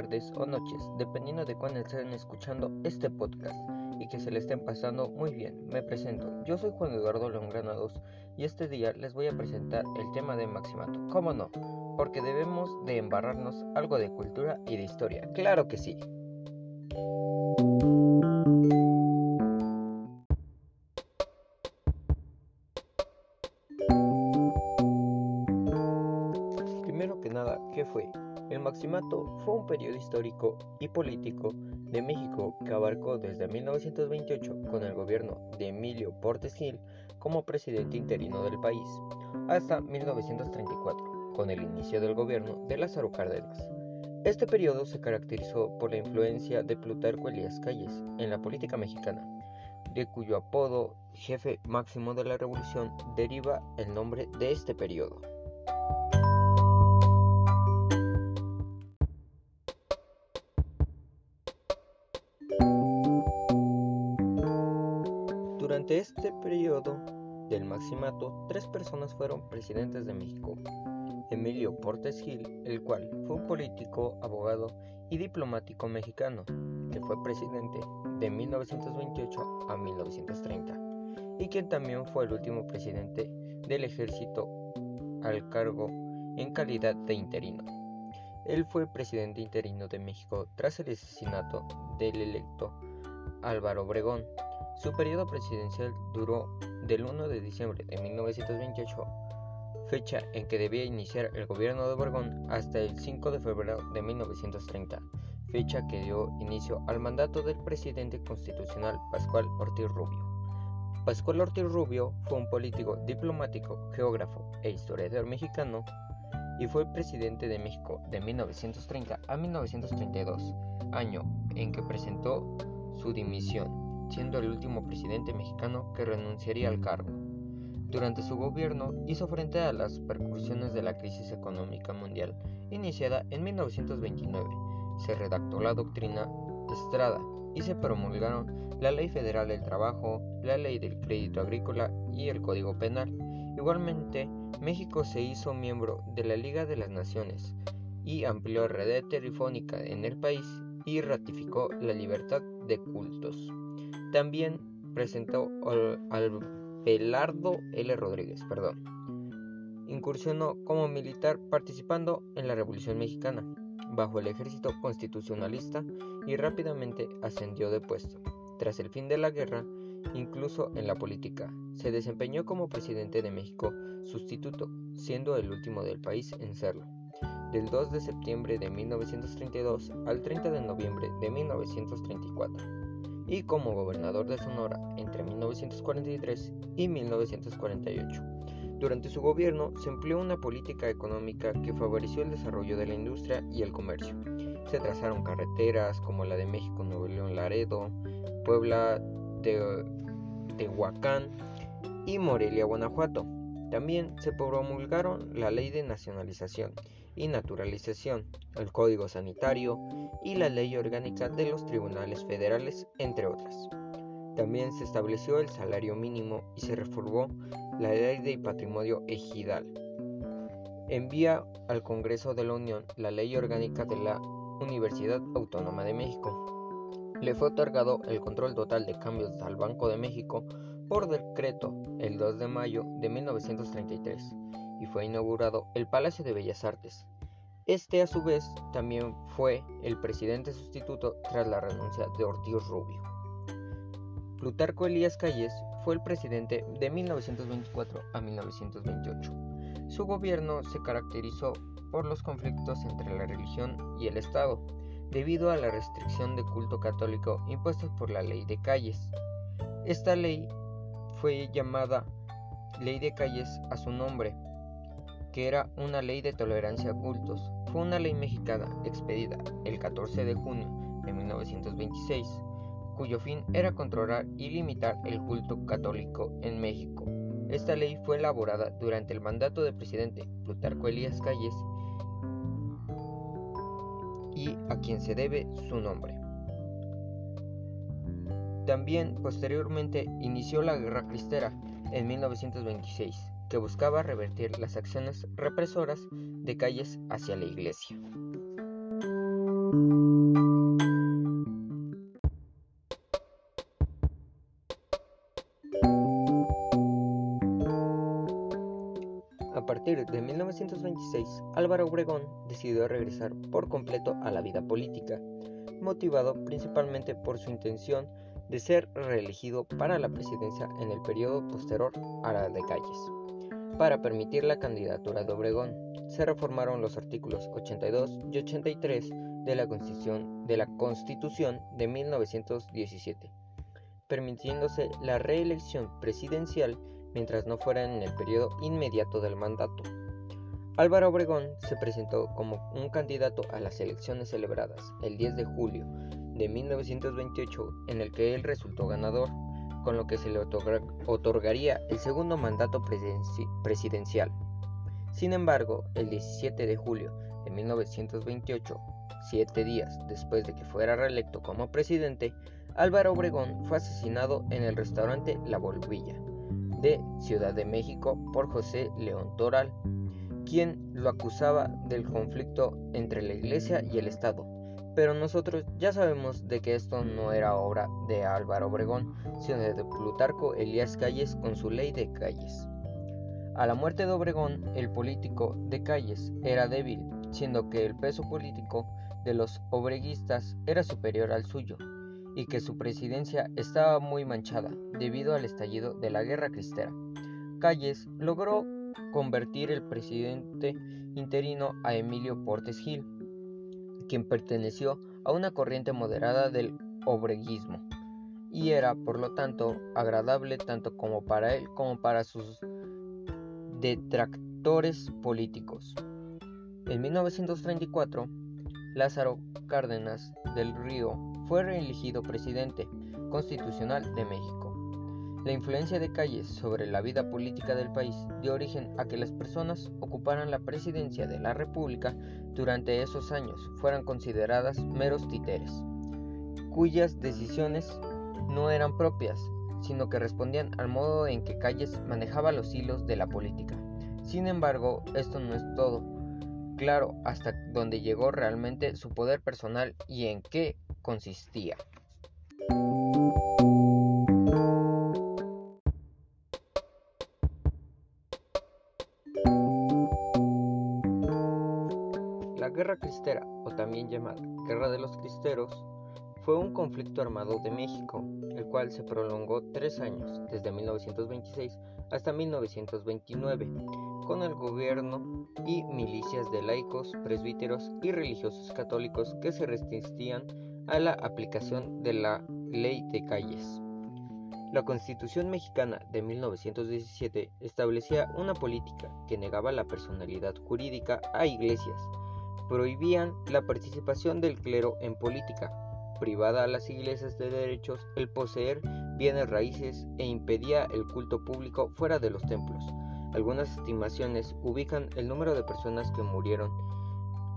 tardes o noches, dependiendo de cuándo estén escuchando este podcast y que se le estén pasando muy bien. Me presento, yo soy Juan Eduardo León Granados y este día les voy a presentar el tema de Maximato. ¿Cómo no? Porque debemos de embarrarnos algo de cultura y de historia. Claro que sí. Primero que nada, ¿qué fue? El Maximato fue un periodo histórico y político de México que abarcó desde 1928 con el gobierno de Emilio Portes Gil como presidente interino del país hasta 1934 con el inicio del gobierno de Lázaro Cárdenas. Este periodo se caracterizó por la influencia de Plutarco Elías Calles en la política mexicana, de cuyo apodo jefe máximo de la revolución deriva el nombre de este periodo. Del maximato, tres personas fueron presidentes de México. Emilio Portes Gil, el cual fue un político, abogado y diplomático mexicano, que fue presidente de 1928 a 1930, y quien también fue el último presidente del ejército al cargo en calidad de interino. Él fue presidente interino de México tras el asesinato del electo Álvaro Obregón. Su periodo presidencial duró del 1 de diciembre de 1928, fecha en que debía iniciar el gobierno de Obregón, hasta el 5 de febrero de 1930, fecha que dio inicio al mandato del presidente constitucional Pascual Ortiz Rubio. Pascual Ortiz Rubio fue un político, diplomático, geógrafo e historiador mexicano y fue presidente de México de 1930 a 1932, año en que presentó su dimisión siendo el último presidente mexicano que renunciaría al cargo. Durante su gobierno hizo frente a las percusiones de la crisis económica mundial iniciada en 1929. Se redactó la doctrina Estrada y se promulgaron la Ley Federal del Trabajo, la Ley del Crédito Agrícola y el Código Penal. Igualmente, México se hizo miembro de la Liga de las Naciones y amplió la red telefónica en el país y ratificó la libertad de cultos. También presentó al Belardo L. Rodríguez, perdón. Incursionó como militar participando en la Revolución Mexicana bajo el ejército constitucionalista y rápidamente ascendió de puesto. Tras el fin de la guerra, incluso en la política, se desempeñó como presidente de México sustituto, siendo el último del país en serlo. Del 2 de septiembre de 1932 al 30 de noviembre de 1934 y como gobernador de Sonora entre 1943 y 1948. Durante su gobierno se empleó una política económica que favoreció el desarrollo de la industria y el comercio. Se trazaron carreteras como la de México Nuevo León Laredo, Puebla de Tehuacán y Morelia Guanajuato. También se promulgaron la ley de nacionalización y naturalización, el Código Sanitario y la Ley Orgánica de los Tribunales Federales, entre otras. También se estableció el salario mínimo y se reformó la Ley de Patrimonio Ejidal. Envía al Congreso de la Unión la Ley Orgánica de la Universidad Autónoma de México. Le fue otorgado el control total de cambios al Banco de México por decreto el 2 de mayo de 1933 y fue inaugurado el Palacio de Bellas Artes. Este a su vez también fue el presidente sustituto tras la renuncia de Ortiz Rubio. Plutarco Elías Calles fue el presidente de 1924 a 1928. Su gobierno se caracterizó por los conflictos entre la religión y el Estado, debido a la restricción de culto católico impuesta por la ley de calles. Esta ley fue llamada Ley de Calles a su nombre, que era una ley de tolerancia a cultos. Fue una ley mexicana expedida el 14 de junio de 1926, cuyo fin era controlar y limitar el culto católico en México. Esta ley fue elaborada durante el mandato del presidente Plutarco Elías Calles y a quien se debe su nombre. También posteriormente inició la Guerra Cristera en 1926 que buscaba revertir las acciones represoras de calles hacia la iglesia. A partir de 1926, Álvaro Obregón decidió regresar por completo a la vida política, motivado principalmente por su intención de ser reelegido para la presidencia en el periodo posterior a la de Calles. Para permitir la candidatura de Obregón, se reformaron los artículos 82 y 83 de la Constitución de, la Constitución de 1917, permitiéndose la reelección presidencial mientras no fuera en el periodo inmediato del mandato. Álvaro Obregón se presentó como un candidato a las elecciones celebradas el 10 de julio de 1928 en el que él resultó ganador, con lo que se le otorgaría el segundo mandato presidencial. Sin embargo, el 17 de julio de 1928, siete días después de que fuera reelecto como presidente, Álvaro Obregón fue asesinado en el restaurante La Volvilla de Ciudad de México por José León Toral, quien lo acusaba del conflicto entre la Iglesia y el Estado. Pero nosotros ya sabemos de que esto no era obra de Álvaro Obregón, sino de Plutarco Elías Calles con su ley de calles. A la muerte de Obregón, el político de Calles era débil, siendo que el peso político de los obreguistas era superior al suyo, y que su presidencia estaba muy manchada debido al estallido de la guerra cristera. Calles logró convertir el presidente interino a Emilio Portes Gil, quien perteneció a una corriente moderada del obreguismo, y era por lo tanto agradable tanto como para él como para sus detractores políticos. En 1934, Lázaro Cárdenas del Río fue reelegido presidente constitucional de México. La influencia de Calles sobre la vida política del país dio origen a que las personas ocuparan la presidencia de la República durante esos años fueran consideradas meros títeres, cuyas decisiones no eran propias, sino que respondían al modo en que Calles manejaba los hilos de la política. Sin embargo, esto no es todo claro hasta dónde llegó realmente su poder personal y en qué consistía. Guerra Cristera, o también llamada Guerra de los Cristeros, fue un conflicto armado de México, el cual se prolongó tres años, desde 1926 hasta 1929, con el gobierno y milicias de laicos, presbíteros y religiosos católicos que se resistían a la aplicación de la ley de calles. La Constitución mexicana de 1917 establecía una política que negaba la personalidad jurídica a iglesias, prohibían la participación del clero en política, privada a las iglesias de derechos el poseer bienes raíces e impedía el culto público fuera de los templos. Algunas estimaciones ubican el número de personas que murieron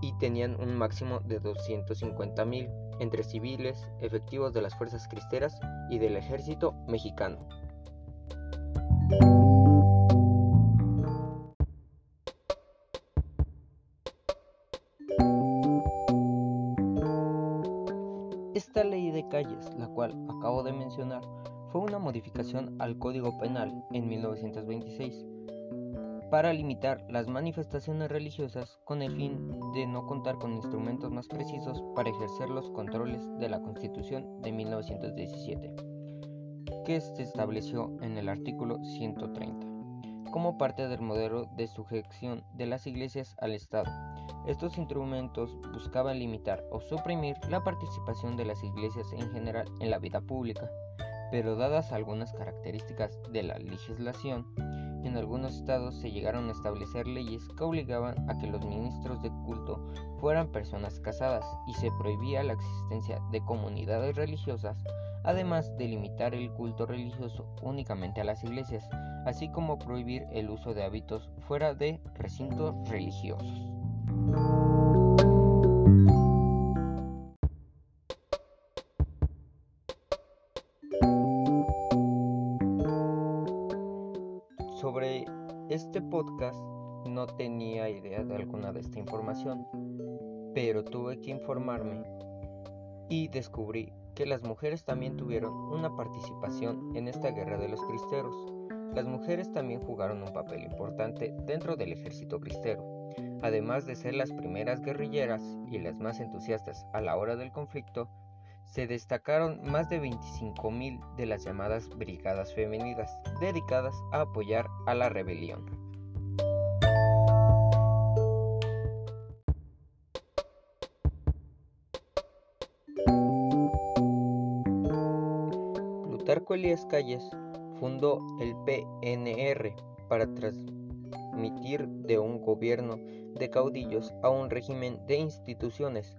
y tenían un máximo de 250.000 entre civiles, efectivos de las fuerzas cristeras y del ejército mexicano. Esta ley de calles, la cual acabo de mencionar, fue una modificación al Código Penal en 1926 para limitar las manifestaciones religiosas con el fin de no contar con instrumentos más precisos para ejercer los controles de la Constitución de 1917, que se estableció en el artículo 130, como parte del modelo de sujeción de las iglesias al Estado. Estos instrumentos buscaban limitar o suprimir la participación de las iglesias en general en la vida pública, pero dadas algunas características de la legislación, en algunos estados se llegaron a establecer leyes que obligaban a que los ministros de culto fueran personas casadas y se prohibía la existencia de comunidades religiosas, además de limitar el culto religioso únicamente a las iglesias, así como prohibir el uso de hábitos fuera de recintos religiosos. Este podcast no tenía idea de alguna de esta información, pero tuve que informarme y descubrí que las mujeres también tuvieron una participación en esta guerra de los cristeros. Las mujeres también jugaron un papel importante dentro del ejército cristero, además de ser las primeras guerrilleras y las más entusiastas a la hora del conflicto, se destacaron más de 25.000 de las llamadas brigadas femeninas dedicadas a apoyar a la rebelión. Plutarco Elías Calles fundó el PNR para transmitir de un gobierno de caudillos a un régimen de instituciones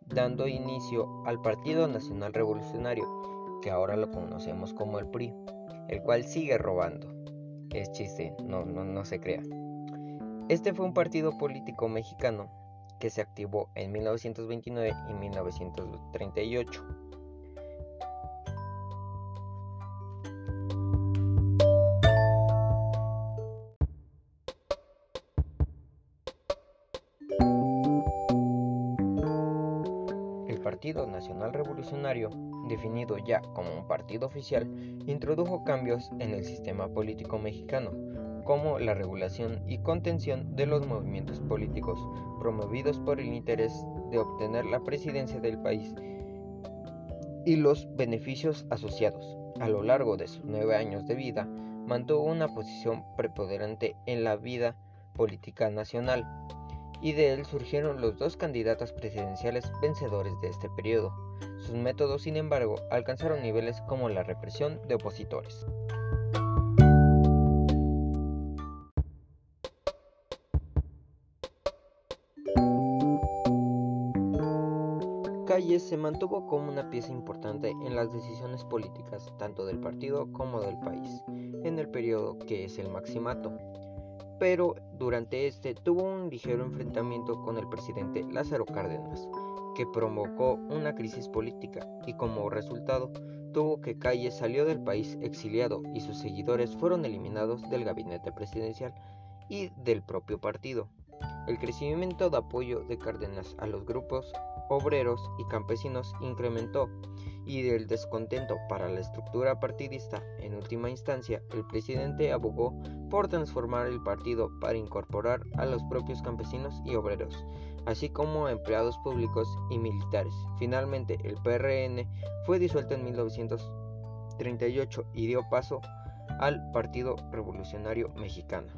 dando inicio al Partido Nacional Revolucionario, que ahora lo conocemos como el PRI, el cual sigue robando. Es chiste, no, no, no se crea. Este fue un partido político mexicano que se activó en 1929 y 1938 Partido Nacional Revolucionario, definido ya como un partido oficial, introdujo cambios en el sistema político mexicano, como la regulación y contención de los movimientos políticos promovidos por el interés de obtener la presidencia del país y los beneficios asociados. A lo largo de sus nueve años de vida, mantuvo una posición preponderante en la vida política nacional, y de él surgieron los dos candidatos presidenciales vencedores de este periodo. Sus métodos, sin embargo, alcanzaron niveles como la represión de opositores. Calles se mantuvo como una pieza importante en las decisiones políticas tanto del partido como del país, en el periodo que es el maximato, pero durante este tuvo un ligero enfrentamiento con el presidente Lázaro Cárdenas, que provocó una crisis política y como resultado tuvo que Calle salió del país exiliado y sus seguidores fueron eliminados del gabinete presidencial y del propio partido. El crecimiento de apoyo de Cárdenas a los grupos obreros y campesinos incrementó y del descontento para la estructura partidista, en última instancia, el presidente abogó por transformar el partido para incorporar a los propios campesinos y obreros, así como empleados públicos y militares. Finalmente, el PRN fue disuelto en 1938 y dio paso al Partido Revolucionario Mexicano.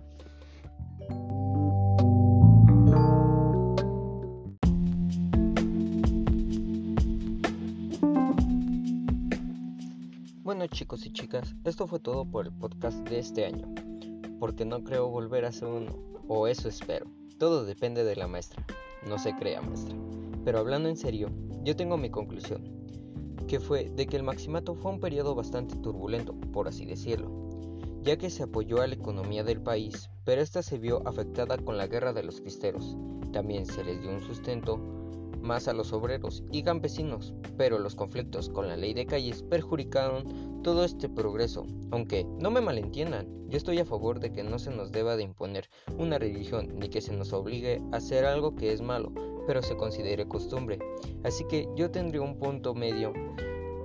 Chicos y chicas, esto fue todo por el podcast de este año, porque no creo volver a hacer uno, o eso espero. Todo depende de la maestra, no se crea maestra. Pero hablando en serio, yo tengo mi conclusión, que fue de que el maximato fue un periodo bastante turbulento, por así decirlo, ya que se apoyó a la economía del país, pero esta se vio afectada con la guerra de los cristeros. También se les dio un sustento más a los obreros y campesinos, pero los conflictos con la ley de calles perjudicaron todo este progreso. Aunque no me malentiendan, yo estoy a favor de que no se nos deba de imponer una religión ni que se nos obligue a hacer algo que es malo, pero se considere costumbre. Así que yo tendría un punto medio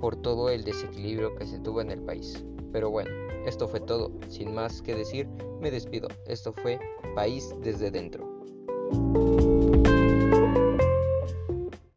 por todo el desequilibrio que se tuvo en el país. Pero bueno, esto fue todo. Sin más que decir, me despido. Esto fue País desde dentro.